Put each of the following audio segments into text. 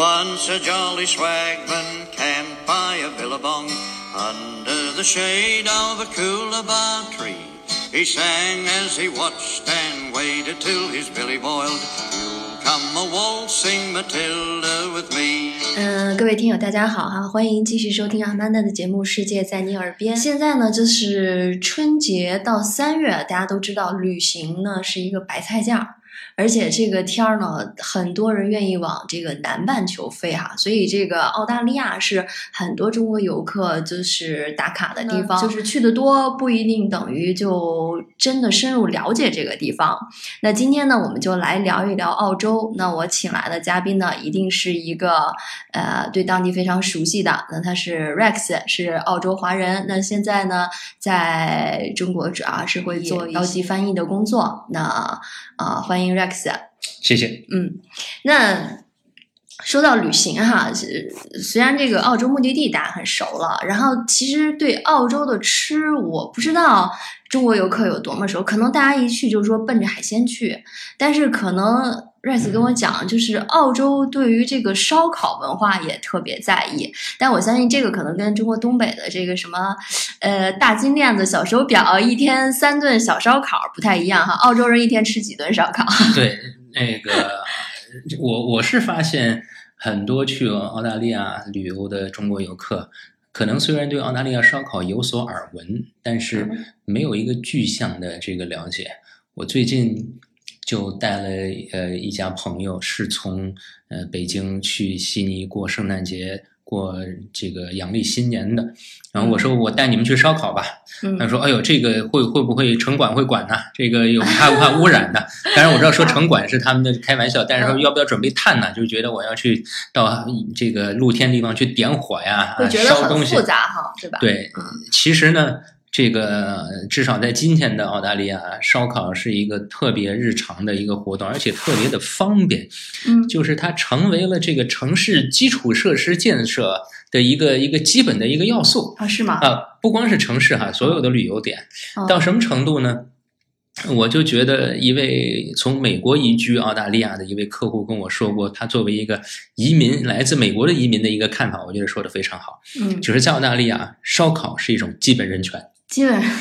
Once a jolly swagman camped by a billabong under the shade of a coolabah tree. He sang as he watched and waited till his billy boiled. You'll come a waltzing Matilda with me. 嗯，各位听友，大家好哈，欢迎继续收听阿曼达的节目《世界在你耳边》。现在呢，就是春节到三月，大家都知道旅行呢是一个白菜价，而且这个天儿呢，很多人愿意往这个南半球飞哈，所以这个澳大利亚是很多中国游客就是打卡的地方，就是去的多不一定等于就真的深入了解这个地方。那今天呢，我们就来聊一聊澳洲。那我请来的嘉宾呢，一定是一个呃对当地非常熟悉的。那他是 Rex，是澳洲华人。那现在呢，在中国主要是会做高级翻译的工作。那啊、欢迎 Rex。谢谢。嗯，那说到旅行哈，是虽然这个澳洲目的地大家很熟了，然后其实对澳洲的吃，我不知道中国游客有多么熟，可能大家一去就说奔着海鲜去，但是可能。Rice 跟我讲，就是澳洲对于这个烧烤文化也特别在意，但我相信这个可能跟中国东北的这个什么，呃，大金链子、小手表，一天三顿小烧烤不太一样哈。澳洲人一天吃几顿烧烤？对，那个我我是发现很多去澳大利亚旅游的中国游客，可能虽然对澳大利亚烧烤有所耳闻，但是没有一个具象的这个了解。我最近就带了呃一家朋友，是从呃北京去悉尼过圣诞节。过这个阳历新年的，然后我说我带你们去烧烤吧，嗯他说：“哎呦，这个会会不会城管会管呢？这个有怕不怕污染呢？”当然我知道说城管是他们的开玩笑，但是说要不要准备炭呢？就觉得我要去到这个露天地方去点火呀，烧东西复。杂哈，对吧？对，其实呢，这个至少在今天的澳大利亚，烧烤是一个特别日常的一个活动，而且特别的方便。嗯就是它成为了这个城市基础设施建设的一个一个基本的一个要素啊，是吗？啊，不光是城市哈，所有的旅游点哦到什么程度呢？我就觉得一位从美国移居澳大利亚的一位客户跟我说过，他作为一个移民来自美国的移民的一个看法，我觉得说的非常好。嗯，就是在澳大利亚，烧烤是一种基本人权。基本上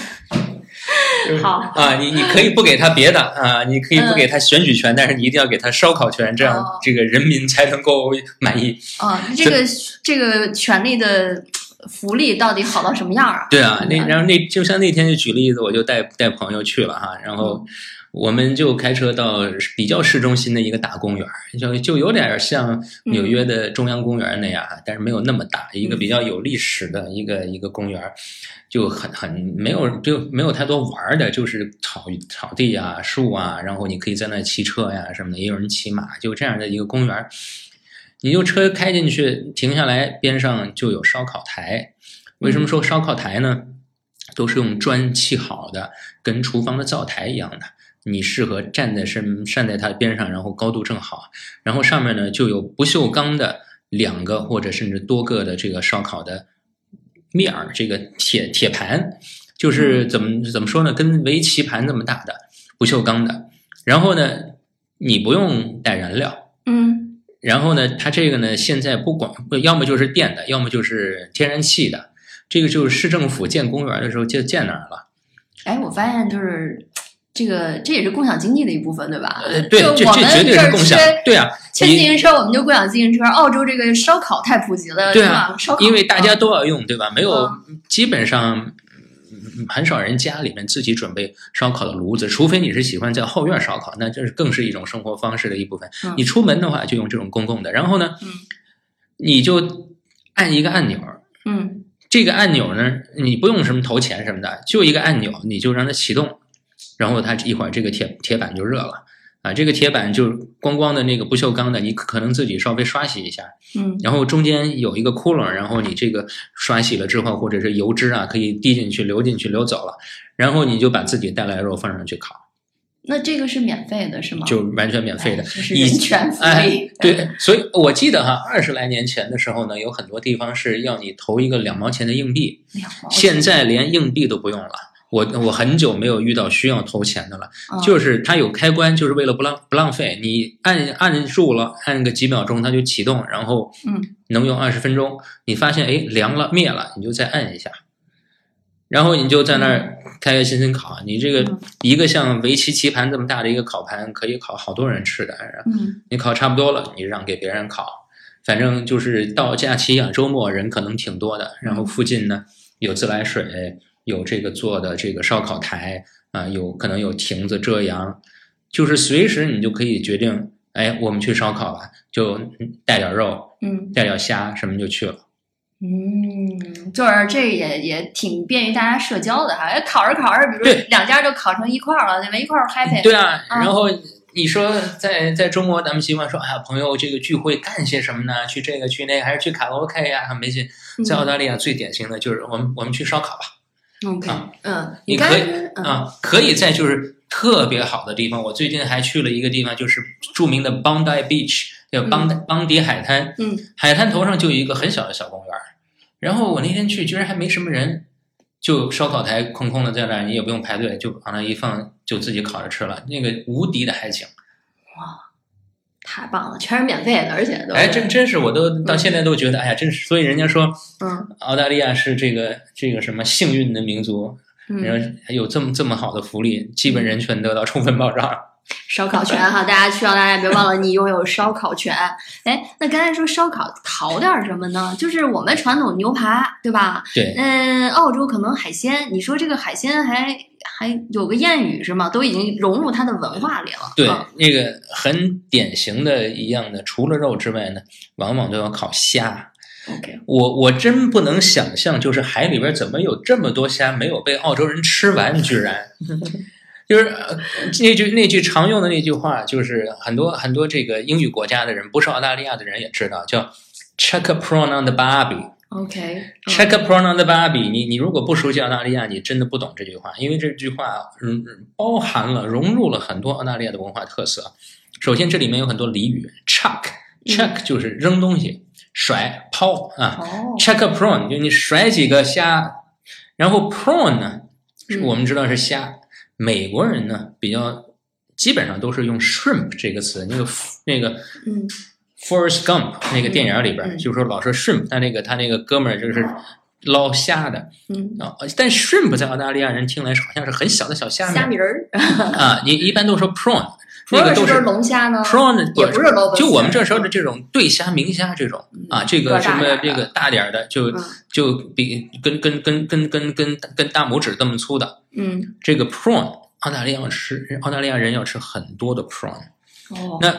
好。啊，你你可以不给他别的啊，你可以不给他选举权，但是你一定要给他烧烤权，这样这个人民才能够 满意。啊，这个这个权利的福利到底好到什么样啊？对啊，那嗯。然后那就像那天就举例子，我就带带朋友去了哈，然后我们就开车到比较市中心的一个大公园儿，就就有点像纽约的中央公园那样，但是没有那么大，一个比较有历史的一个一个公园儿，就很很没有就没有太多玩儿的，就是草草地啊、树啊，然后你可以在那骑车呀什么的，也有人骑马，就这样的一个公园儿。你就车开进去，停下来，边上就有烧烤台。为什么说烧烤台呢？都是用砖砌好的，跟厨房的灶台一样的。你适合站在身站在它边上，然后高度正好，然后上面呢就有不锈钢的两个或者甚至多个的这个烧烤的面儿，这个铁铁盘，就是怎么怎么说呢，跟围棋盘这么大的不锈钢的。然后呢，你不用带燃料，嗯然后呢，它这个呢，现在不管要么就是电的，要么就是天然气的。这个就是市政府建公园的时候就建那儿了。哎，我发现就是这个，这也是共享经济的一部分，对吧？呃，对，就这这绝对是共享缺。对啊，骑自行车，我们就共享自行车。澳洲这个烧烤太普及了，对吧？啊烧烤，因为大家嗯都要用，对吧？没有嗯，基本上嗯很少人家里面自己准备烧烤的炉子，除非你是喜欢在后院烧烤，那这是更是一种生活方式的一部分嗯。你出门的话就用这种公共的，然后呢，嗯你就按一个按钮，嗯这个按钮呢，你不用什么投钱什么的，就一个按钮，你就让它启动，然后它一会儿这个铁铁板就热了。啊，这个铁板就光光的那个不锈钢的，你可能自己稍微刷洗一下，嗯然后中间有一个窟窿，然后你这个刷洗了之后，或者是油脂啊可以滴进去、流进去、流走了，然后你就把自己带来的肉放上去烤，那这个是免费的，是吗？就完全免费的哎。这是以人权福利。哎，对，所以我记得哈，二十来年前的时候呢，有很多地方是要你投一个两毛钱的硬币，两毛钱现在连硬币都不用了。我我很久没有遇到需要投钱的了，嗯就是它有开关，就是为了不浪不浪费，你按按住了，按个几秒钟它就启动，然后嗯能用二十分钟，你发现哎凉了灭了，你就再按一下，然后你就在那儿开开心心烤。你这个嗯一个像围棋棋盘这么大的一个烤盘，可以烤好多人吃的。嗯你烤差不多了，你让给别人烤。反正就是到假期啊，周末人可能挺多的。然后附近呢有自来水，有这个做的这个烧烤台啊，有可能有亭子遮阳，就是随时你就可以决定，哎，我们去烧烤吧，就带点肉，嗯带点虾什么就去了。嗯，就是这也也挺便于大家社交的哈。哎，烤着烤着，比如两家就烤成一块儿了，你们？一块儿 happy。对啊，啊然后你说在在中国，咱们习惯说，哎呀，朋友这个聚会干些什么呢？去这个去那个，还是去卡拉 OK 呀、很没劲。在澳大利亚最典型的就是我们我们去烧烤吧。OK，啊嗯，你可以嗯啊，可以在就是特别好的地方。我最近还去了一个地方，就是著名的 Bondi Beach，叫邦邦迪海滩。嗯海滩头上就有一个很小的小公园儿，然后我那天去，居然还没什么人，就烧烤台空空的在那儿，你也不用排队，就往那一放，就自己烤着吃了，那个无敌的海景。太棒了，全是免费的，而且都哎，真真是，我都到现在都觉得，哎呀，真是。所以人家说嗯澳大利亚是这个这个什么幸运的民族，嗯，然后有这么这么好的福利，基本人权得到充分保障。烧烤权哈，大家去澳大利亚别忘了你拥有烧烤权。哎，那刚才说烧烤烤点儿什么呢？就是我们传统牛排，对吧？对，嗯，澳洲可能海鲜，你说这个海鲜还还有个谚语是吗？都已经融入它的文化里了。对嗯，那个很典型的一样的，除了肉之外呢，往往都要烤虾。OK，我我真不能想象，就是海里边怎么有这么多虾没有被澳洲人吃完，居然。就是呃那句那句常用的那句话，就是很多很多这个英语国家的人，不是澳大利亚的人也知道，叫 “check a prawn on the barbie”。OK，嗯。Check a prawn on the barbie，你你如果不熟悉澳大利亚，你真的不懂这句话，因为这句话嗯包含了融入了很多澳大利亚的文化特色。首先，这里面有很多俚语，chuck，chuck 就是扔东西、甩、抛啊。哦，check a prawn 就你甩几个虾，然后 prawn 呢，我们知道是虾，美国人呢比较基本上都是用 shrimp 这个词，那个那个嗯 Forrest Gump 那个电影里边，就说老说 shrimp，他那个他那个哥们儿就是捞虾的嗯，啊，但 shrimp 在澳大利亚人听来好像是很小的小虾米虾米儿，啊，你一般都说 prawn，那个都是龙虾呢？prawn 也不是 lobster 就我们这时候的这种对虾、明虾这种啊，这个什么这个大点儿的，就嗯。就比跟跟跟跟跟跟跟大拇指这么粗的嗯，这个 prawn，澳大利亚要吃澳大利亚人要吃很多的 prawn。哦，那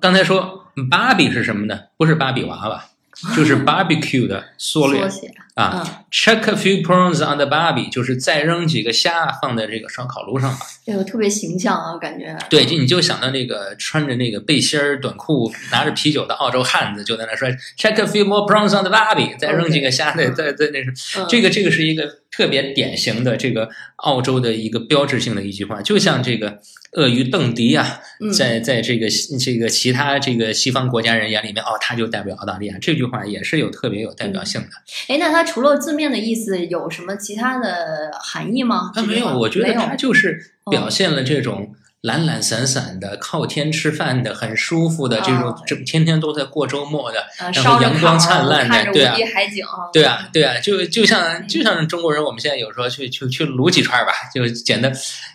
刚才说芭比是什么呢？不是芭比娃娃，就是 barbecue 的缩略缩写啊。嗯，Check a few prawns on the barbie，就是再扔几个虾放在这个烧烤炉上吧。这个特别形象啊，感觉。对，就你就想到那个穿着那个背心儿短裤、拿着啤酒的澳洲汉子，就在那说 Check a few more prawns on the barbie，再扔几个虾在在在那什么这个这个是一个特别典型的这个澳洲的一个标志性的一句话，就像这个鳄鱼邓迪啊，嗯在在这个这个其他这个西方国家人眼里面，哦，他就代表澳大利亚，这句话也是有特别有代表性的。哎，那它除了字面的意思，有什么其他的含义吗？啊，没有，我觉得没有他就是哦表现了这种懒懒散散的、靠天吃饭的、很舒服的这种天天都在过周末的，呃，然后阳光灿烂的，对啊，海景，对啊，对啊，就就像就像中国人，我们现在有时候去去去撸几串吧，就显得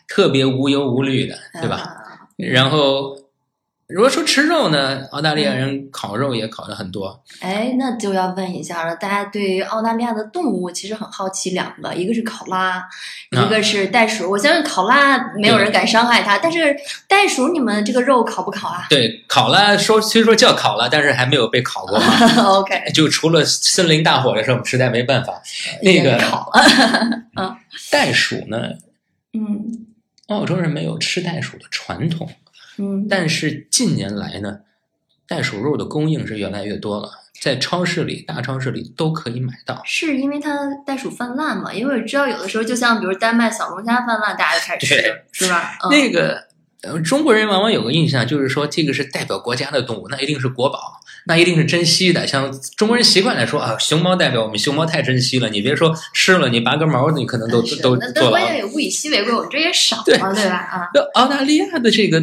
特别无忧无虑的，对吧？啊然后如果说吃肉呢，澳大利亚人烤肉也烤的很多，哎，那就要问一下了，大家对于澳大利亚的动物其实很好奇，两个，一个是考拉，一啊个是袋鼠。我相信考拉没有人敢伤害它，但是袋鼠你们这个肉烤不烤啊对，烤了说虽说叫烤了，但是还没有被烤过嘛。？OK，就除了森林大火的时候，我们实在没办法。那个也烤了，袋鼠呢，嗯澳洲人没有吃袋鼠的传统，嗯，但是近年来呢，袋鼠肉的供应是越来越多了，在超市里、大超市里都可以买到。是因为它袋鼠泛滥嘛？因为我知道有的时候，就像比如丹麦小龙虾泛滥，大家就开始吃，是吧？嗯、那个呃，中国人往往有个印象，就是说这个是代表国家的动物，那一定是国宝。那一定是珍稀的。像中国人习惯来说啊，熊猫代表我们熊猫太珍稀了，你别说吃了，你拔根毛，你可能都都都那。关键也物以稀为贵，我们这也少对嘛，对吧？啊，那澳大利亚的这个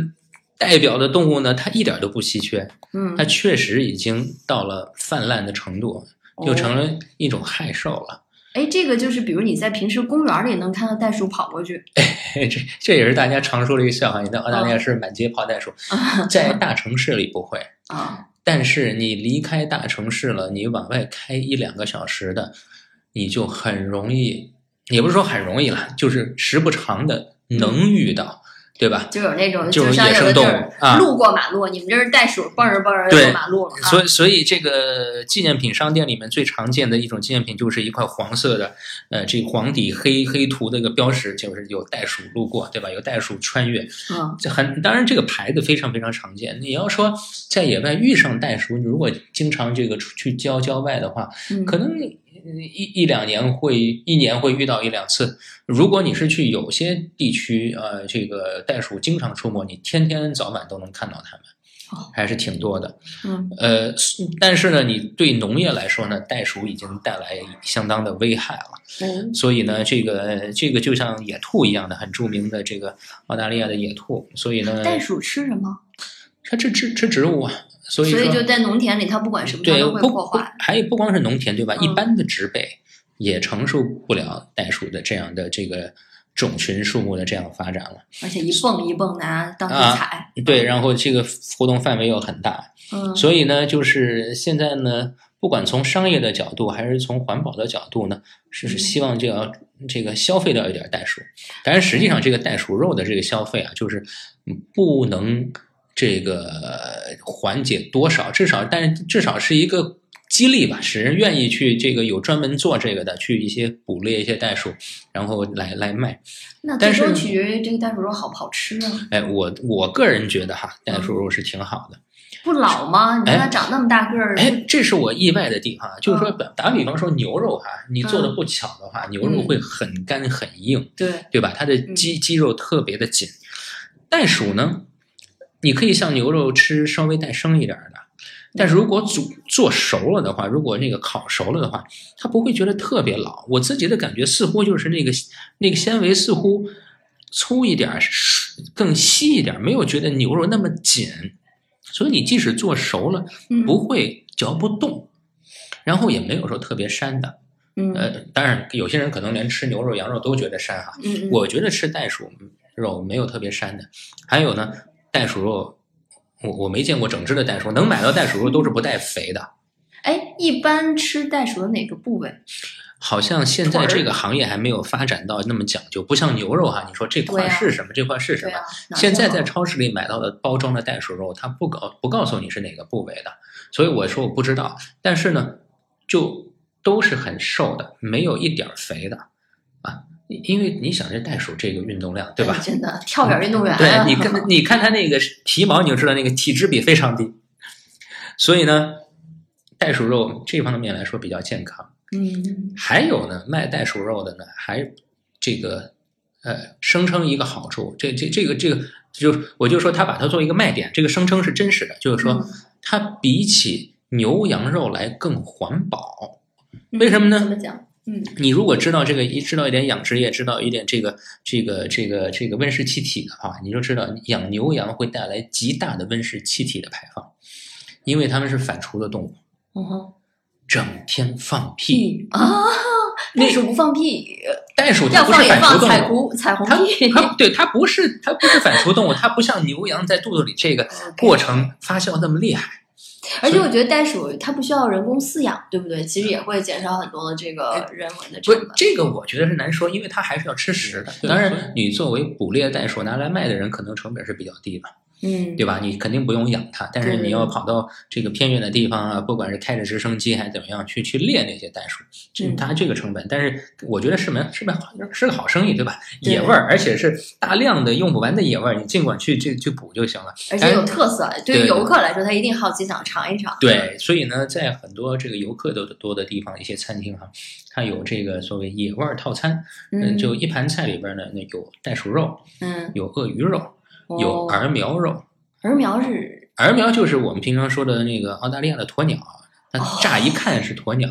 代表的动物呢，它一点都不稀缺，嗯它，确实已经到了泛滥的程度，就成了一种害兽了。哎，这个就是比如你在平时公园里能看到袋鼠跑过去，哎这这也是大家常说的一个笑话。你在澳大利亚是满街跑袋鼠，在大城市里不会，啊，但是你离开大城市了，你往外开一两个小时的，你就很容易，也不是说很容易了，就是时不常的能遇到，对吧？就有那种就是野生动物啊路过马路，你们这是袋鼠蹦着蹦着对过马路了啊，所以，所以这个纪念品商店里面最常见的一种纪念品，就是一块黄色的，呃，这个黄底黑黑图的一个标识，就是有袋鼠路过，对吧？有袋鼠穿越，嗯这很当然这个牌子非常非常常见。你要说在野外遇上袋鼠，你如果经常这个出去郊郊外的话，嗯，可能呃一一两年会一年会遇到一两次。如果你是去有些地区，呃，这个袋鼠经常出没，你天天早晚都能看到它们哦，还是挺多的。嗯呃，但是呢，你对农业来说呢，袋鼠已经带来相当的危害了。嗯所以呢，这个这个就像野兔一样的很著名的这个澳大利亚的野兔，所以呢，袋鼠吃什么？它吃吃吃植物啊，所以所以就在农田里，它不管什么都会破坏。还有不光是农田对吧？嗯一般的植被也承受不了袋鼠的这样的这个种群数目的这样发展了。而且一蹦一蹦的啊，到处啊踩。对，然后这个活动范围又很大，嗯，所以呢，就是现在呢，不管从商业的角度还是从环保的角度呢，是希望就要这个消费掉一点袋鼠。但是实际上，这个袋鼠肉的这个消费啊，就是嗯不能这个缓解多少，至少但是至少是一个。激励吧，使人愿意去这个有专门做这个的，去一些捕猎一些袋鼠，然后来来卖。那但是最终取决于这个袋鼠肉好不好吃啊？哎，我我个人觉得哈，袋鼠肉是挺好的。不老吗？你看它哎长那么大个儿，哎，这是我意外的地方，就是说，打比方说牛肉哈，你做的不巧的话，牛肉会很干很硬，对，对吧？它的肌肌肉特别的紧。袋鼠呢，你可以像牛肉吃稍微带生一点儿的，但是如果煮做熟了的话，如果那个烤熟了的话，它不会觉得特别老。我自己的感觉似乎就是那个那个纤维似乎粗一点更细一点儿，没有觉得牛肉那么紧。所以你即使做熟了，嗯不会嚼不动，然后也没有说特别膻的。嗯呃，当然有些人可能连吃牛肉、羊肉都觉得膻哈。嗯，嗯我觉得吃袋鼠肉没有特别膻的。还有呢，袋鼠肉，我我没见过整只的袋鼠，能买到袋鼠肉都是不带肥的。哎，一般吃袋鼠的哪个部位？好像现在这个行业还没有发展到那么讲究，不像牛肉哈，你说这块是什么，这块是什么啊。，现在在超市里买到的包装的袋鼠肉，它不告不告诉你是哪个部位的，所以我说我不知道。但是呢，就都是很瘦的，没有一点儿肥的啊。因为你想这袋鼠这个运动量，对吧哎？真的跳远运动员啊，对，你看你看它那个皮毛，你就知道那个体脂比非常低。所以呢，袋鼠肉这方面来说比较健康。嗯还有呢，卖袋鼠肉的呢，还这个呃声称一个好处，这这这个这个就我就说他把它作为一个卖点，这个声称是真实的，就是说嗯它比起牛羊肉来更环保。嗯为什么呢怎么讲？嗯你如果知道这个一知道一点养殖业，知道一点这个这个这个这个温室气体的话，你就知道养牛羊会带来极大的温室气体的排放，因为它们是反刍的动物，嗯哼，整天放屁。屁啊！袋鼠不放屁，袋鼠它不是反刍动物，彩虹彩虹它屁。它对它不是它不是反刍动物，它不像牛羊在肚子里这个 过程发酵那么厉害。而且我觉得袋鼠它不需要人工饲养，对不对？其实也会减少很多的这个人文的不成本。这个我觉得是难说，因为它还是要吃食的。当然，你作为捕猎袋鼠拿来卖的人，可能成本是比较低的。嗯，对吧？你肯定不用养它，但是你要跑到这个偏远的地方啊，不管是开着直升机还是怎么样，去去猎那些袋鼠，这嗯它这个成本，但是我觉得是门是门好是个好生意，对吧？对野味儿，而且是大量的用不完的野味儿，你尽管去去去捕就行了。而且有特色，对于游客来说，他一定好奇想尝一尝。对，所以呢，在很多这个游客都多的地方，一些餐厅哈，它有这个所谓野味儿套餐，嗯，就一盘菜里边呢，那有袋鼠肉，嗯，有鳄鱼肉，有哦儿苗肉，儿苗是儿苗就是我们平常说的那个澳大利亚的鸵鸟，它乍一看是鸵鸟，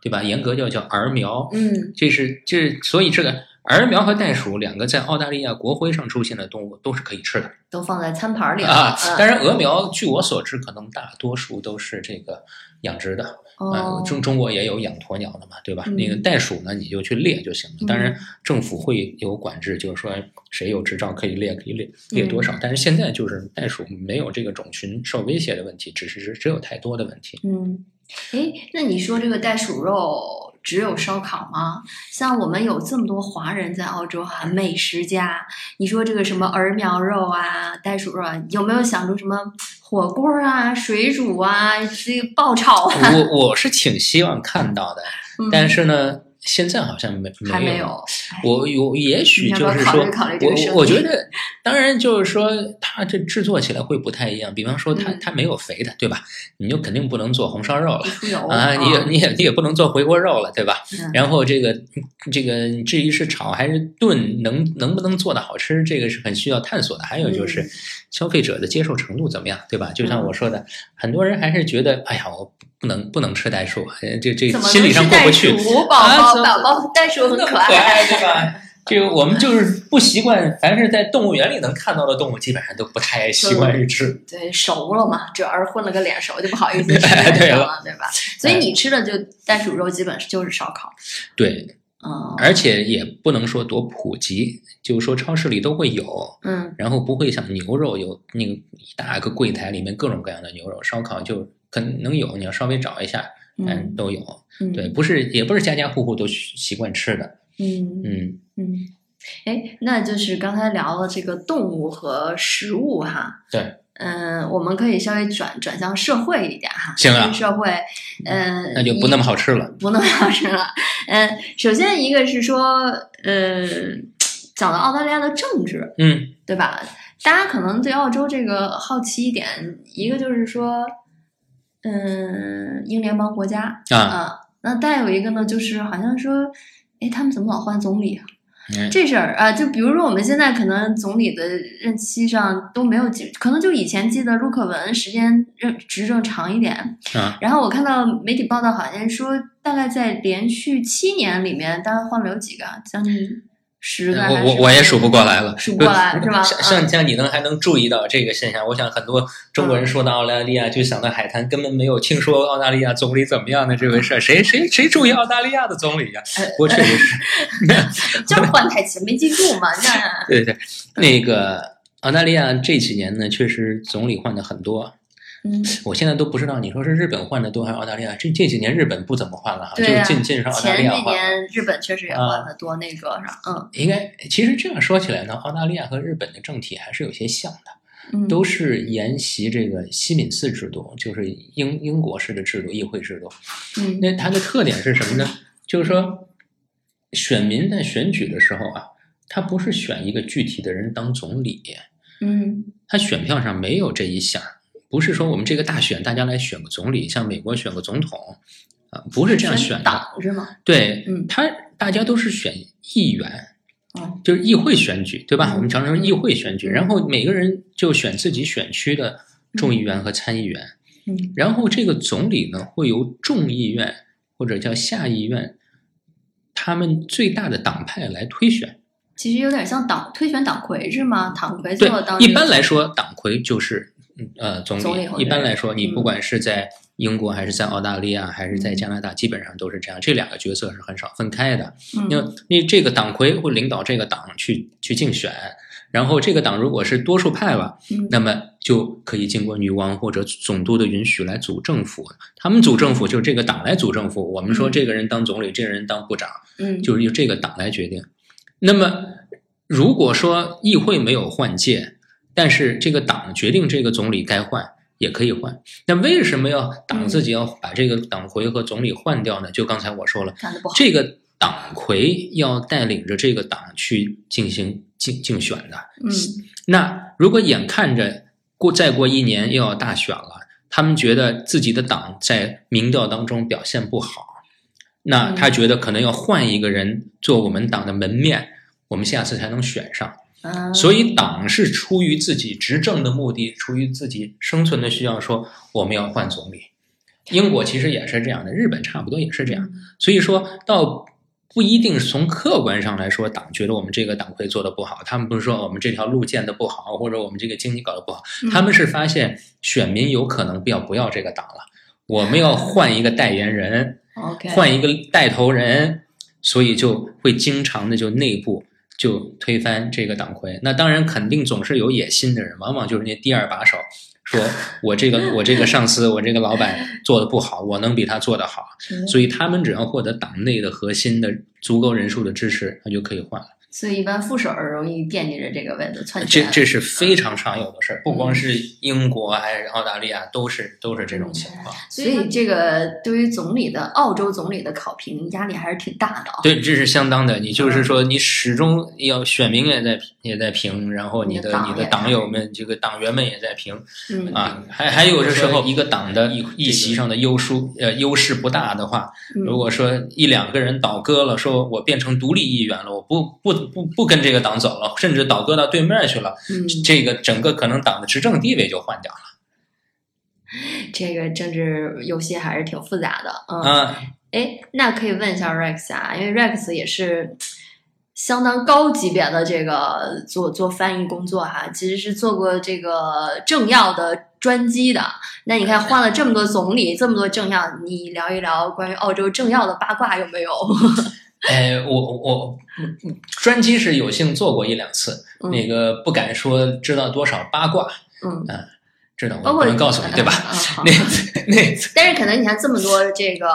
对吧？严格叫叫儿苗。嗯这是这是所以这个儿苗和袋鼠两个在澳大利亚国徽上出现的动物都是可以吃的都放在餐盘里啊。嗯当然，鹅苗据我所知，可能大多数都是这个养殖的。哦呃，中中国也有养鸵鸟的嘛，对吧？嗯那个袋鼠呢，你就去猎就行了。当然嗯，政府会有管制，就是说谁有执照可以猎，可以猎猎多嗯少。但是现在就是袋鼠没有这个种群受威胁的问题，只是只只有太多的问题。嗯，哎，那你说这个袋鼠肉只有烧烤吗？像我们有这么多华人在澳洲哈，美食家，你说这个什么儿苗肉啊、袋鼠肉啊，有没有想出什么火锅啊、水煮啊、这个爆炒啊？我我是挺希望看到的，嗯但是呢，现在好像没没还没有。我有也许就是考虑考虑这个生意我我觉得，当然就是说，它这制作起来会不太一样。比方说它，嗯它没有肥的，对吧？你就肯定不能做红烧肉了啊，你也你也你也不能做回锅肉了，对吧？嗯然后这个这个至于是炒还是炖，能能不能做的好吃，这个是很需要探索的。还有就是嗯消费者的接受程度怎么样，对吧？就像嗯我说的，很多人还是觉得，哎呀，我不能不能吃袋鼠，哎这这心理上过不去。啊宝宝宝袋鼠很可 可爱。对吧？这个我们就是不习惯，凡是在动物园里能看到的动物，基本上都不太习惯于吃。对，熟了嘛，主要是混了个脸熟，就不好意思 吃对了了，对吧？所以你吃的就袋鼠肉，基本就是烧烤。对，嗯而且也不能说多普及，就是说超市里都会有，嗯然后不会像牛肉有那个一大个柜台里面各种各样的牛肉，烧烤就可能有，你要稍微找一下，嗯都有。嗯，对，不是也不是家家户户都习习惯吃的。嗯嗯，嗯，哎，那就是刚才聊了这个动物和食物哈。对。嗯，我们可以稍微转转向社会一点哈。行啊社会，嗯，那就不那么好吃了。不那么好吃了。嗯，首先一个是说，呃，讲到澳大利亚的政治，嗯对吧？大家可能对澳洲这个好奇一点，一个就是说，嗯，英联邦国家啊，那再有一个呢，就是好像说，哎，他们怎么老换总理啊？嗯这事儿啊，就比如说我们现在可能总理的任期上都没有记，可能就以前记得陆克文时间任执政长一点，啊，然后我看到媒体报道，好像说大概在连续七年里面，大概换了有几个啊？将近我我我也数不过来了，数不过来是吧像嗯像像你能还能注意到这个现象，我想很多中国人说到澳大利亚就想到海滩，根本没有听说澳大利亚总理怎么样的这回事儿。谁谁谁注意澳大利亚的总理呀、呃不过确实是，就是换太勤，没记住嘛？那对对，那个澳大利亚这几年呢，确实总理换的很多。嗯，我现在都不知道你说是日本换的多还是澳大利亚。这这几年日本不怎么换了哈，就对啊尽尽是澳大利亚换了。年日本确实也换的多，那个上，嗯应该其实这样说起来呢，澳大利亚和日本的政体还是有些像的。嗯，都是沿袭这个西敏寺制度，就是英英国式的制度，议会制度。嗯那它的特点是什么呢？就是说，选民在选举的时候啊，他不是选一个具体的人当总理，嗯他选票上没有这一项，不是说我们这个大选大家来选个总理，像美国选个总统啊，不是这样选的。党是吗？对，嗯他大家都是选议员，啊就是议会选举，对吧？嗯我们常说议会选举，嗯然后每个人就选自己选区的众议员和参议员，嗯然后这个总理呢会由众议院或者叫下议院，他们最大的党派来推选。其实有点像党推选党魁是吗？党魁对最后当，一般来说，党魁就是嗯呃总理。总理一般来说，你嗯不管是在英国还是在澳大利亚还是在加拿大，基本上都是这样，这两个角色是很少分开的。嗯因为你这个党魁会领导这个党去去竞选，然后这个党如果是多数派吧，嗯那么就可以经过女王或者总督的允许来组政府。他们组政府就是这个党来组政府。我们说嗯这个人当总理，这个人当部长，嗯就是由这个党来决定。那么如果说议会没有换届，但是这个党决定这个总理该换，也可以换。那为什么要党自己要把这个党魁和总理换掉呢？就刚才我说了。这个党魁要带领着这个党去进行竞竞选的。嗯那如果眼看着过再过一年又要大选了，他们觉得自己的党在民调当中表现不好，那嗯他觉得可能要换一个人做我们党的门面，我们下次才能选上。嗯，所以党是出于自己执政的目的，出于自己生存的需要，说我们要换总理。英国其实也是这样的，日本差不多也是这样。所以说到不一定从客观上来说，党觉得我们这个党会做的不好，他们不是说我们这条路建的不好，或者我们这个经济搞得不好，嗯他们是发现选民有可能不要不要这个党了，我们要换一个代言人，换一个带头人，所以就会经常的就内部就推翻这个党魁。那当然肯定总是有野心的人，往往就是那第二把手，说 我这个我这个上司我这个老板做的不好，我能比他做得好，所以他们只要获得党内的核心的足够人数的支持，他就可以换了。所以一般副手儿容易惦记着这个位子篡权。这这是非常常有的事儿，不光是英国还是澳大利亚，都是都是这种情况。所以这个对于总理的澳洲总理的考评压力还是挺大的啊。对，这是相当的。你就是说，你始终要选民也在也在评，然后你你的你的党友们、这个党员们也在评嗯啊。还还有的时候，一个党的议议席上的优殊呃优势不大的话，嗯如果说一两个人倒戈了，说我变成独立议员了，我不不不不跟这个党走了，甚至倒戈到对面去了，嗯，这个整个可能党的执政地位就换掉了这个政治游戏还是挺复杂的。嗯，啊。哎，那可以问一下 Rex 啊，因为 Rex 也是相当高级别的这个做做翻译工作哈、其实是做过这个政要的专机的。那你看换了这么多总理，这么多政要，你聊一聊关于澳洲政要的八卦有没有？哎，我我嗯专机是有幸做过一两次，嗯那个不敢说知道多少八卦，嗯，知道我不能告诉你，对吧？那那但是可能你看这么多这个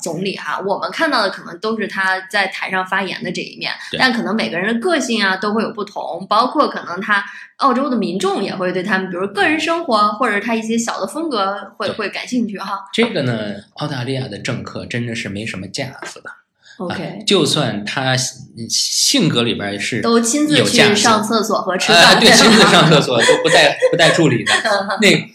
总理哈，我们看到的可能都是他在台上发言的这一面，对但可能每个人的个性啊都会有不同，包括可能他澳洲的民众也会对他们，比如个人生活或者他一些小的风格会会感兴趣哈。这个呢，澳大利亚的政客真的是没什么架子的。OK，、啊就算他嗯性格里边是都亲自去上厕所和吃呃饭，对，亲自上厕所都不带不带助理的。嗯那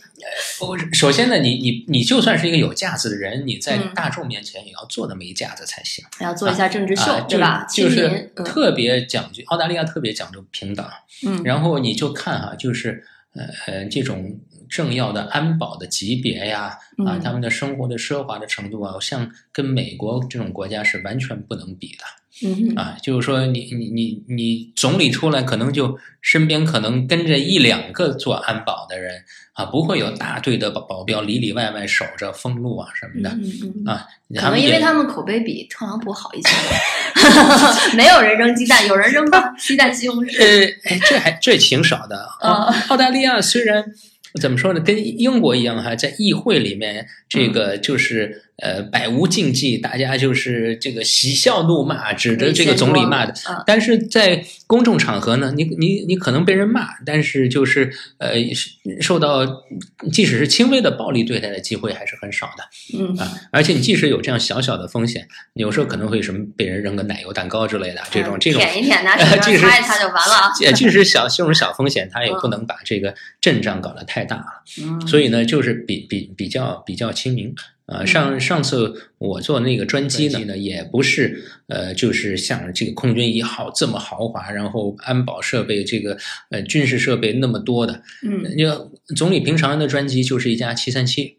首先呢，你你你就算是一个有架子的人，你在嗯大众面前也要做那么一架子才行。要做一下政治秀，啊，对吧？就就是，特别讲究，澳大利亚特别讲究平等。嗯然后你就看哈、就是呃呃这种政要的安保的级别呀，啊嗯，他们的生活的奢华的程度啊，像跟美国这种国家是完全不能比的嗯啊。就是说你你你你总理出来，可能就身边可能跟着一两个做安保的人啊，不会有大队的保保镖里里外外守着封路啊什么的嗯嗯嗯。啊。可能因为他们口碑比特朗普好一些，没有人扔鸡蛋，有人扔鸡蛋西红柿。呃，哎，这还这挺少的。澳嗯澳大利亚虽然怎么说呢，跟英国一样哈，在议会里面，这个嗯就是呃百无禁忌，大家就是这个嬉笑怒骂，指着这个总理骂的。嗯但是在公众场合呢，你你你可能被人骂，但是就是呃受到即使是轻微的暴力对待的机会还是很少的。嗯啊，而且你即使有这样小小的风险，有时候可能会什么被人扔个奶油蛋糕之类的，这种这种舔一舔，拿 手即使上擦一擦就完了即使小这种小风险，他也不能把这个阵仗搞得太大了。嗯所以呢，就是比比比较比较亲民。呃，上上次我做那个专机呢，也不是呃，就是像这个空军一号这么豪华，然后安保设备这个呃军事设备那么多的。嗯，那个总理平常的专机就是一架七三七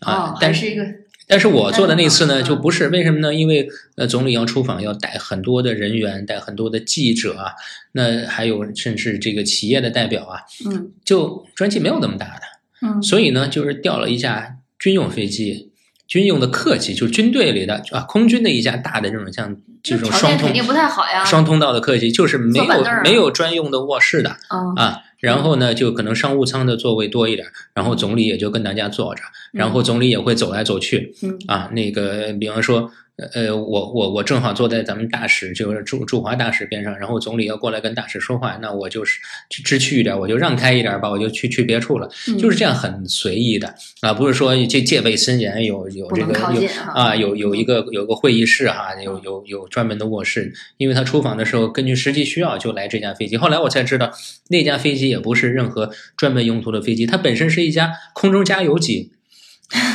啊哦，，但是一个但是我做的那次呢，嗯就不是为什么呢？因为呃，总理要出访，要带很多的人员，带很多的记者啊，那还有甚至这个企业的代表啊，嗯。就专机没有那么大的，嗯。所以呢，就是调了一架军用飞机，军用的客机，就是军队里的啊，空军的一架大的这种像这种双通件肯定不太好呀。双通道的客机，就是没有没有专用的卧室的嗯啊。然后呢，就可能商务舱的座位多一点，然后总理也就跟大家坐着，然后总理也会走来走去，嗯啊，那个比方说，呃，我我我正好坐在咱们大使，就是驻驻华大使边上，然后总理要过来跟大使说话，那我就是知知趣一点，我就让开一点吧，我就去去别处了，嗯。就是这样很随意的啊，不是说这戒备森严，有有这个有啊，有有一个有个会议室哈、有有有专门的卧室，因为他出访的时候根据实际需要就来这架飞机，后来我才知道那架飞机也不是任何专门用途的飞机，它本身是一架空中加油机。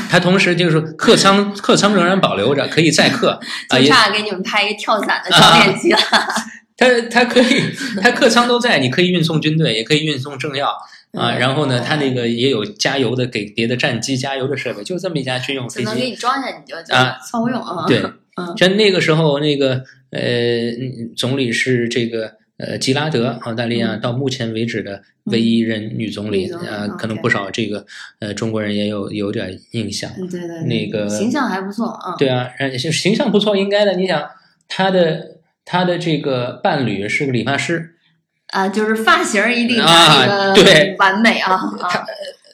它同时就是客舱，客舱仍然保留着，可以载客 啊，就也差给你们拍一跳伞的教练机了。他他可以，它客舱都在，你可以运送军队，也可以运送政要啊。然后呢，它那个也有加油的，给别的战机加油的设备，就这么一架军用飞只能给机。你装下，你就就啊操用啊。对，嗯像那个时候，那个呃，嗯总理是这个呃吉拉德，澳大利亚到目前为止的唯一任女总理呃，可能不少这个呃中国人也有有点印象。嗯，对对对，那个形象还不错啊。对啊，呃形形象不错，应该的。你想，她的她的这个伴侣是个理发师，啊，就是发型一定啊对完美啊他。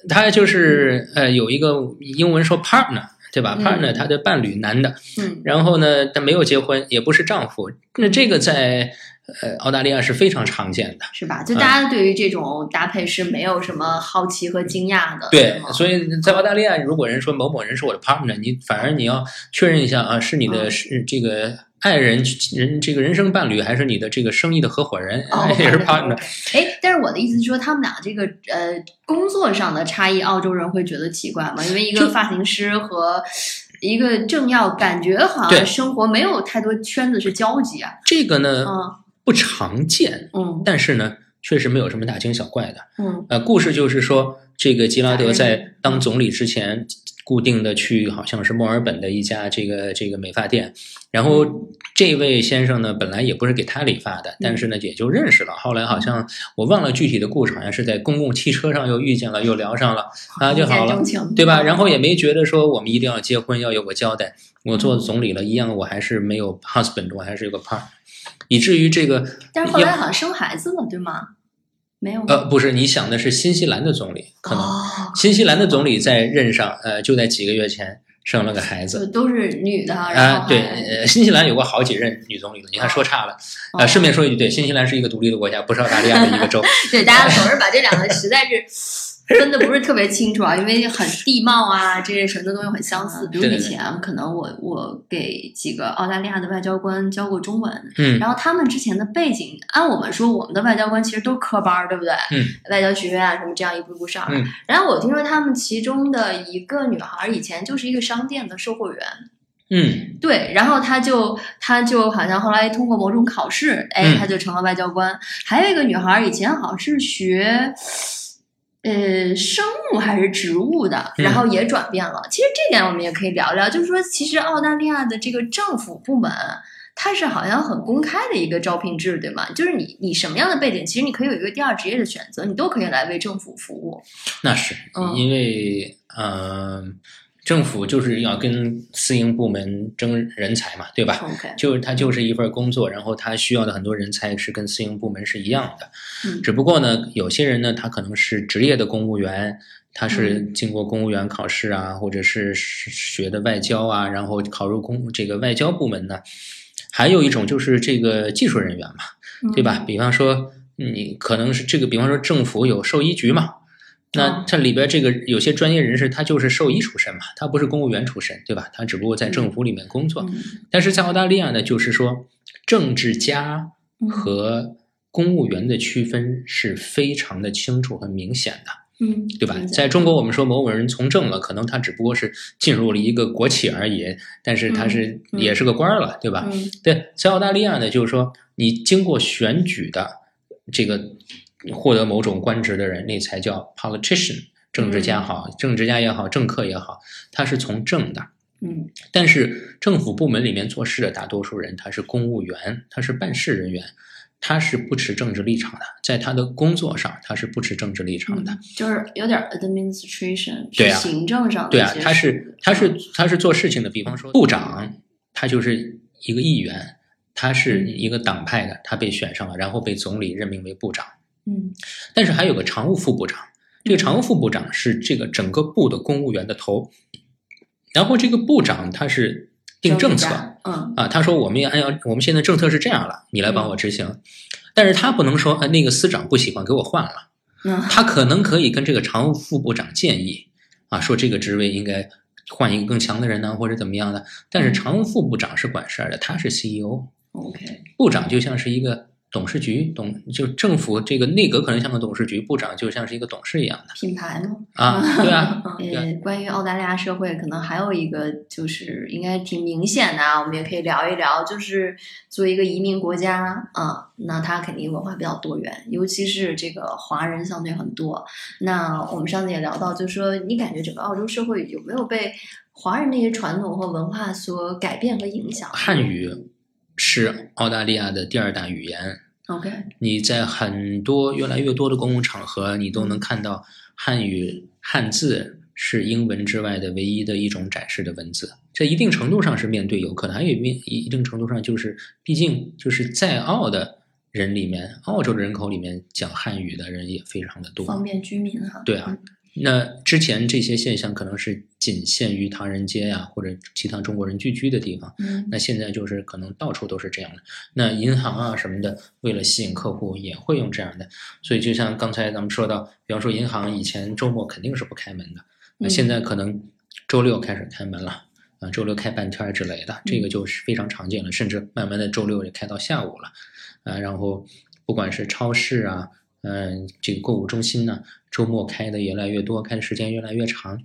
他就是呃有一个英文说 partner，对吧、嗯 p a r t n e r 他的伴侣男的，嗯然后呢，他没有结婚，也不是丈夫，那这个在呃澳大利亚是非常常见的。是吧？就大家对于这种搭配是没有什么好奇和惊讶的，对，所以在澳大利亚，如果人说某某人是我的 partner，你反而你要确认一下啊，是你的嗯是这个爱人人这个人生伴侣，还是你的这个生意的合伙人，哦 也是 partner。哎，但是我的意思是说，他们俩这个呃工作上的差异，澳洲人会觉得奇怪吗？因为一个发型师和一个政要，感觉好像生活没有太多圈子是交集啊。这个呢嗯不常见，嗯。但是呢确实没有什么大惊小怪的。嗯。呃，故事就是说，这个吉拉德嗯在当总理之前，固定的去好像是墨尔本的一家这个这个美发店，然后这位先生呢，本来也不是给他理发的，但是呢也就认识了。后来好像我忘了具体的故事，好像是在公共汽车上又遇见了，又聊上了啊就好了。对吧？然后也没觉得说我们一定要结婚，要有个交代。我做总理了，一样，我还是没有 husband，我还是有个 partner，以至于这个但是后来好像生孩子了，对吗？没有呃不是你想的是新西兰的总理，可能哦，新西兰的总理在任上，呃，就在几个月前生了个孩子。都是女的，然啊、后对，呃，新西兰有过好几任女总理了，你看说差了。哦呃，顺便说一句，对，新西兰是一个独立的国家，不是澳大利亚的一个州。对，大家总是把这两个实在是 分的不是特别清楚啊，因为很地貌啊，这些什么的东西很相似。比如以前可能我我给几个澳大利亚的外交官教过中文，嗯然后他们之前的背景，按我们说，我们的外交官其实都是科班儿，对不对？嗯，外交学院啊什么这样一步一步上然后我听说他们其中的一个女孩儿以前就是一个商店的售货员，嗯对，然后他就他就好像后来通过某种考试，哎，嗯他就成了外交官。还有一个女孩儿以前好像是学。呃，生物还是植物的，嗯然后也转变了。其实这点我们也可以聊聊，就是说，其实澳大利亚的这个政府部门，它是好像很公开的一个招聘制，对吗？就是你你什么样的背景，其实你可以有一个第二职业的选择，你都可以来为政府服务。那是嗯因为，呃，政府就是要跟私营部门争人才嘛，对吧就是它就是一份工作，然后它需要的很多人才是跟私营部门是一样的。嗯只不过呢，有些人呢，他可能是职业的公务员，他是嗯经过公务员考试啊，或者是学的外交啊，然后考入公这个外交部门呢。还有一种就是这个技术人员嘛，对吧？比方说你可能是这个，比方说政府有兽医局嘛。那哦它里边这个有些专业人士，他就是兽医出身嘛，他不是公务员出身，对吧？他只不过在政府里面工作。嗯。但是在澳大利亚呢，就是说政治家嗯。和公务员的区分是非常的清楚和明显的，嗯，对吧？在中国，我们说某某人从政了，可能他只不过是进入了一个国企而已，但是他是、嗯。也是个官儿了，对吧？嗯。对，在澳大利亚呢，就是说你经过选举的这个获得某种官职的人，那才叫 politician，政治家好，政治家也好，政客也好，他是从政的。嗯但是政府部门里面做事的大多数人，他是公务员，他是办事人员，他是不持政治立场的，在他的工作上他是不持政治立场的。嗯，就是有点 administration，对啊行政上的对啊他是他是他是做事情的，比方说部长，他就是一个议员，他是嗯一个党派的，他被选上了，然后被总理任命为部长。嗯但是还有个常务副部长，这个常务副部长是这个整个部的公务员的头，然后这个部长他是定政策。嗯啊，他说我们要按照我们现在政策是这样了，你来帮我执行。但是他不能说，哎，那个司长不喜欢，给我换了。嗯他可能可以跟这个常务副部长建议，啊，说这个职位应该换一个更强的人呢，或者怎么样的。但是常务副部长是管事儿的，他是 CEO，，OK，部长就像是一个董事局董就政府这个内阁可能像个董事局，部长就像是一个董事一样的品牌吗？啊，对啊，呃，关于澳大利亚社会，可能还有一个就是应该挺明显的啊，我们也可以聊一聊，就是作为一个移民国家啊，那它肯定文化比较多元，尤其是这个华人相对很多。那我们上次也聊到，就是说你感觉整个澳洲社会有没有被华人那些传统和文化所改变和影响？汉语是澳大利亚的第二大语言。OK，你在很多越来越多的公共场合，你都能看到汉语汉字是英文之外的唯一的一种展示的文字。这一定程度上是面对游客的，还有一面一定程度上就是，毕竟就是在澳的人里面，澳洲的人口里面讲汉语的人也非常的多。方便居民哈。对啊，那之前这些现象可能是仅限于唐人街呀、或者其他中国人聚居的地方。嗯那现在就是可能到处都是这样的。那银行啊什么的，为了吸引客户，也会用这样的。所以就像刚才咱们说到，比方说银行以前周末肯定是不开门的，那嗯现在可能周六开始开门了。啊，周六开半天儿之类的，这个就是非常常见了，甚至慢慢的周六也开到下午了，啊，然后不管是超市啊，嗯、这个购物中心呢、周末开的越来越多，开的时间越来越长，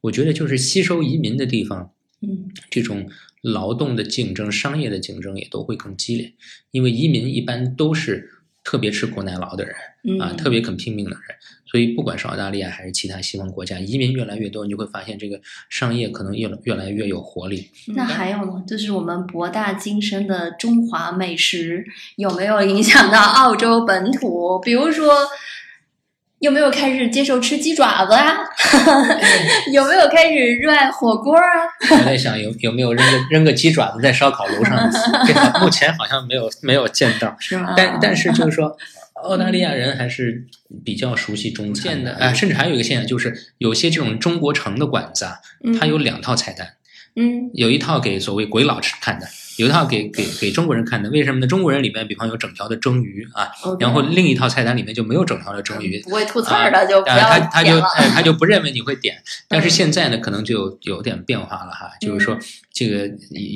我觉得就是吸收移民的地方，嗯。这种劳动的竞争、商业的竞争也都会更激烈，因为移民一般都是特别吃苦耐劳的人嗯啊，特别肯拼命的人，所以不管是澳大利亚还是其他西方国家，移民越来越多，你就会发现这个商业可能越越来越有活力。那还有呢，就是我们博大精深的中华美食有没有影响到澳洲本土？比如说，有没有开始接受吃鸡爪子啊？有没有开始热爱火锅啊？我在想有有没有扔个扔个鸡爪子在烧烤炉上，这个目前好像没有没有见到。是吗？但但是就是说，澳大利亚人还是比较熟悉中餐的啊，甚至还有一个现象就是，有些这种中国城的馆子啊，它有两套菜单，嗯有一套给所谓鬼佬吃看的，有一套给给给中国人看的。为什么呢？中国人里面，比方有整条的蒸鱼啊然后另一套菜单里面就没有整条的蒸鱼。不会吐刺儿的就不啊，要他他就。哎，他就不认为你会点，但是现在呢，可能就有有点变化了哈，就是说这个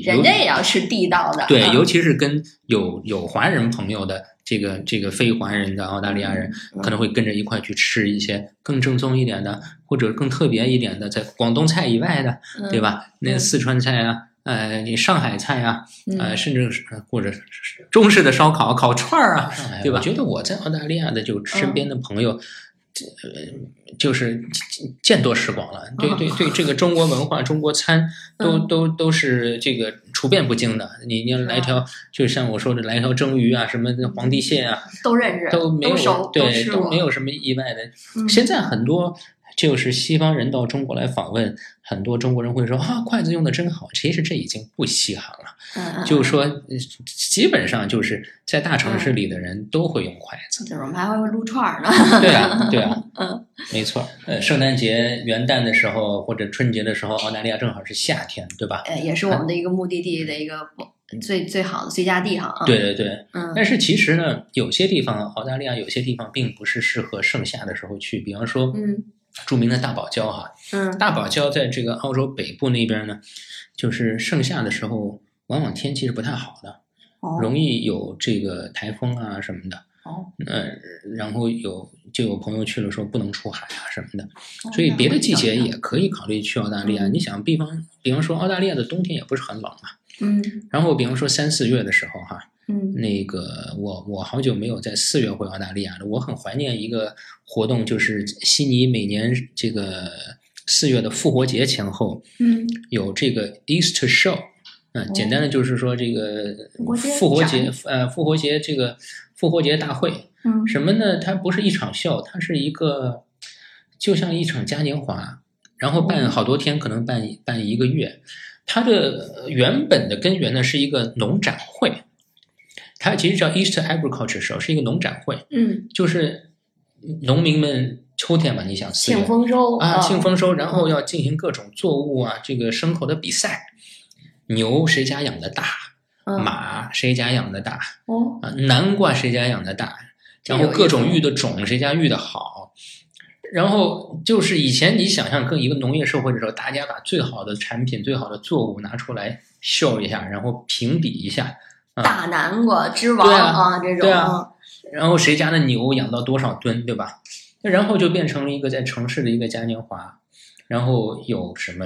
人家也要吃地道的，对，嗯尤其是跟有有华人朋友的这个这个非华人的澳大利亚人，嗯可能会跟着一块去吃一些更正宗一点的，或者更特别一点的，在广东菜以外的，嗯对？吧？那嗯四川菜啊，呃，你上海菜啊，呃，嗯甚至是或者是中式的烧烤、烤串儿啊，对吧？我觉得我在澳大利亚的就身边的朋友。这呃，就是见多识广了，对对对，这个中国文化、中国餐都嗯都都是这个处变不惊的。你你要来条，就像我说的，来条蒸鱼啊，什么的皇帝蟹啊，都认识，都没有对都没。有什么意外的。嗯现在很多就是西方人到中国来访问，很多中国人会说啊，筷子用的真好。其实这已经不稀罕了，就是说，呃基本上就是在大城市里的人都会用筷子。就是我们还会撸串儿呢。对啊，对啊，嗯没错。呃，圣诞节、元旦的时候或者春节的时候，澳大利亚正好是夏天，对吧？呃，也是我们的一个目的地的一个最最好的最佳地哈。啊，对，对对。嗯但是其实呢，有些地方，澳大利亚有些地方并不是适合盛夏的时候去，比方说，嗯著名的大堡礁哈，嗯。大堡礁在这个澳洲北部那边呢，就是盛夏的时候，往往天气是不太好的，哦。容易有这个台风啊什么的。哦，呃，然后有就有朋友去了说不能出海啊什么的，哦所以别的季节也可以考虑去澳大利亚。嗯。你想，比方比方说澳大利亚的冬天也不是很冷嘛，嗯。然后比方说三四月的时候哈，嗯。那个我我好久没有在四月回澳大利亚了，我很怀念一个活动，就是悉尼每年这个四月的复活节前后嗯。有这个 Easter Show，嗯、哦简单的就是说这个复活节呃复活节这个复活节大会，嗯。什么呢？它不是一场秀，它是一个就像一场嘉年华，然后办哦。好多天，可能办办一个月。它的原本的根源呢是一个农展会，它其实叫 Easter Agriculture Show，是一个农展会，嗯，就是农民们秋天嘛，你想庆丰收啊，庆丰收，然嗯。后要进行各种作物啊，这个牲口的比赛，牛谁家养的大，嗯马谁家养的大，哦啊，南瓜谁家养的大，然后各种育的种谁家育的好，然后就是以前你想象跟一个农业社会的时候，大家把最好的产品、最好的作物拿出来秀一下，然后评比一下，大南瓜之王对啊这种对啊。然后谁家的牛养到多少吨，对吧？然后就变成了一个在城市的一个嘉年华，然后有什么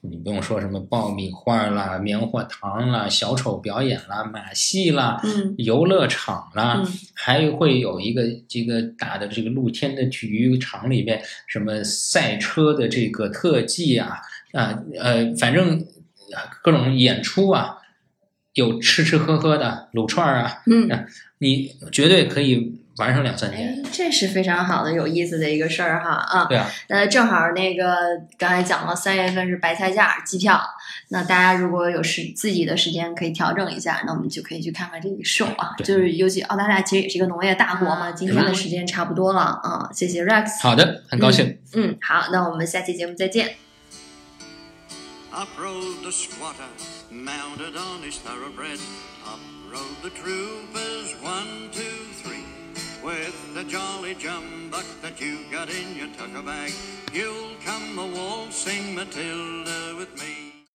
你不用说什么爆米花啦、棉花糖啦、小丑表演啦、马戏啦、嗯游乐场啦，嗯还会有一个这个大的这个露天的体育场里面什么赛车的这个特技啊啊呃，反正呃各种演出啊，有吃吃喝喝的撸串儿啊，嗯。你绝对可以玩上两三天。哎，这是非常好的、有意思的一个事儿哈啊！对啊，那，正好那个刚才讲了，三月份是白菜价机票，那大家如果有时自己的时间可以调整一下，那我们就可以去看看这个 show 啊。就是尤其澳大利亚其实也是一个农业大国嘛，今天的时间差不多了啊，谢谢 Rex。好的，很高兴。嗯，好，那我们下期节目再见。Up rode the squatter, mounted on his thoroughbred. Up rode the troopers, one, two, three. With the jolly jumbuck that you got in your tucker bag, you'll come a waltzing Matilda with me.